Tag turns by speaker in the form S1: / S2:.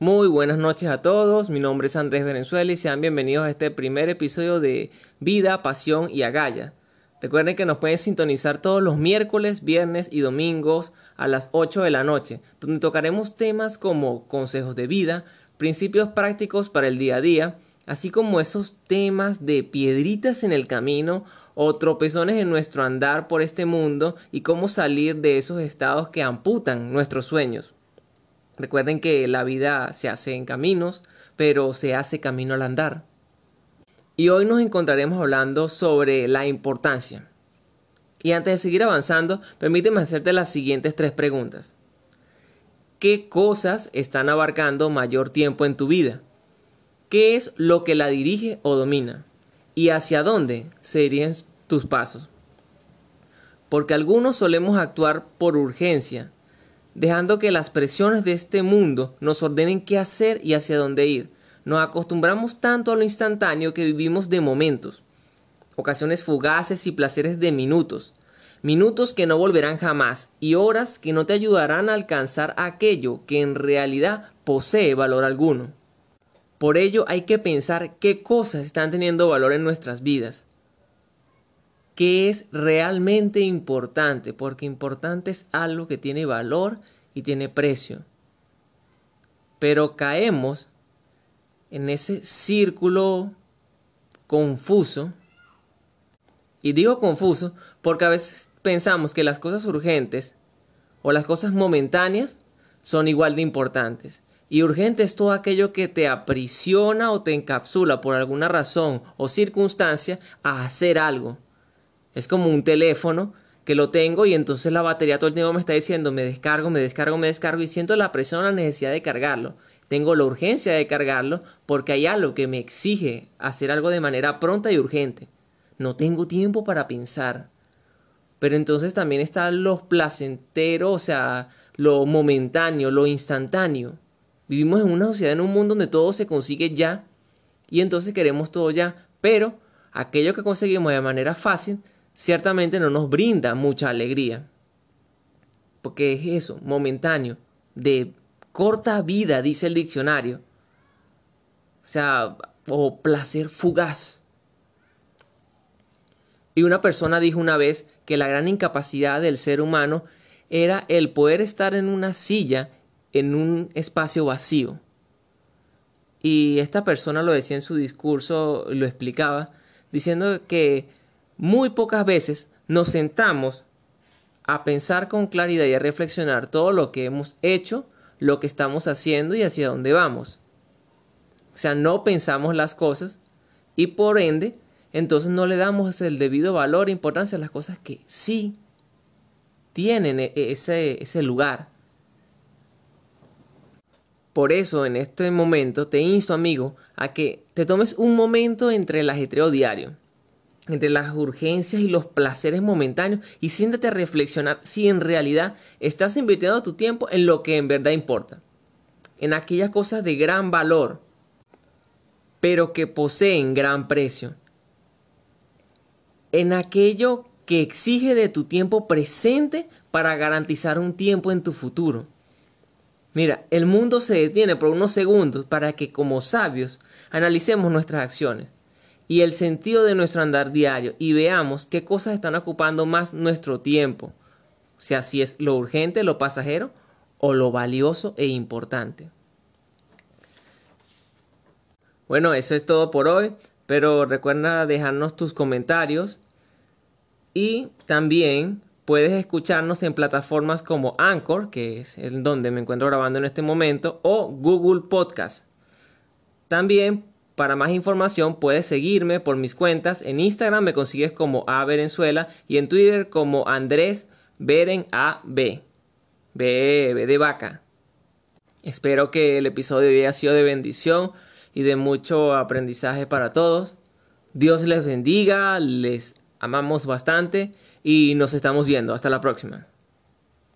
S1: Muy buenas noches a todos, mi nombre es Andrés Venezuela y sean bienvenidos a este primer episodio de Vida, Pasión y Agalla. Recuerden que nos pueden sintonizar todos los miércoles, viernes y domingos a las 8 de la noche, donde tocaremos temas como consejos de vida, principios prácticos para el día a día, así como esos temas de piedritas en el camino o tropezones en nuestro andar por este mundo y cómo salir de esos estados que amputan nuestros sueños. Recuerden que la vida se hace en caminos, pero se hace camino al andar. Y hoy nos encontraremos hablando sobre la importancia. Y antes de seguir avanzando, permíteme hacerte las siguientes tres preguntas. ¿Qué cosas están abarcando mayor tiempo en tu vida? ¿Qué es lo que la dirige o domina? ¿Y hacia dónde serían tus pasos? Porque algunos solemos actuar por urgencia dejando que las presiones de este mundo nos ordenen qué hacer y hacia dónde ir. Nos acostumbramos tanto a lo instantáneo que vivimos de momentos, ocasiones fugaces y placeres de minutos, minutos que no volverán jamás y horas que no te ayudarán a alcanzar aquello que en realidad posee valor alguno. Por ello hay que pensar qué cosas están teniendo valor en nuestras vidas, qué es realmente importante, porque importante es algo que tiene valor y tiene precio. Pero caemos en ese círculo confuso. Y digo confuso porque a veces pensamos que las cosas urgentes o las cosas momentáneas son igual de importantes. Y urgente es todo aquello que te aprisiona o te encapsula por alguna razón o circunstancia a hacer algo. Es como un teléfono que lo tengo y entonces la batería todo el tiempo me está diciendo me descargo, me descargo, me descargo y siento la presión, la necesidad de cargarlo. Tengo la urgencia de cargarlo porque hay algo que me exige hacer algo de manera pronta y urgente. No tengo tiempo para pensar. Pero entonces también está lo placentero, o sea, lo momentáneo, lo instantáneo. Vivimos en una sociedad, en un mundo donde todo se consigue ya y entonces queremos todo ya, pero aquello que conseguimos de manera fácil ciertamente no nos brinda mucha alegría. Porque es eso, momentáneo, de corta vida, dice el diccionario. O sea, o placer fugaz. Y una persona dijo una vez que la gran incapacidad del ser humano era el poder estar en una silla en un espacio vacío. Y esta persona lo decía en su discurso, lo explicaba, diciendo que muy pocas veces nos sentamos a pensar con claridad y a reflexionar todo lo que hemos hecho, lo que estamos haciendo y hacia dónde vamos. O sea, no pensamos las cosas y por ende, entonces no le damos el debido valor e importancia a las cosas que sí tienen e-, ese, ese lugar. Por eso en este momento te insto, amigo, a que te tomes un momento entre el ajetreo diario entre las urgencias y los placeres momentáneos y siéntate a reflexionar si en realidad estás invirtiendo tu tiempo en lo que en verdad importa, en aquellas cosas de gran valor, pero que poseen gran precio, en aquello que exige de tu tiempo presente para garantizar un tiempo en tu futuro. Mira, el mundo se detiene por unos segundos para que como sabios analicemos nuestras acciones y el sentido de nuestro andar diario y veamos qué cosas están ocupando más nuestro tiempo. O sea, si es lo urgente, lo pasajero o lo valioso e importante. Bueno, eso es todo por hoy, pero recuerda dejarnos tus comentarios y también puedes escucharnos en plataformas como Anchor, que es el donde me encuentro grabando en este momento, o Google Podcast. También para más información puedes seguirme por mis cuentas. En Instagram me consigues como A y en Twitter como Andrés Beren A B. B, B de vaca. Espero que el episodio haya sido de bendición y de mucho aprendizaje para todos. Dios les bendiga, les amamos bastante y nos estamos viendo. Hasta la próxima.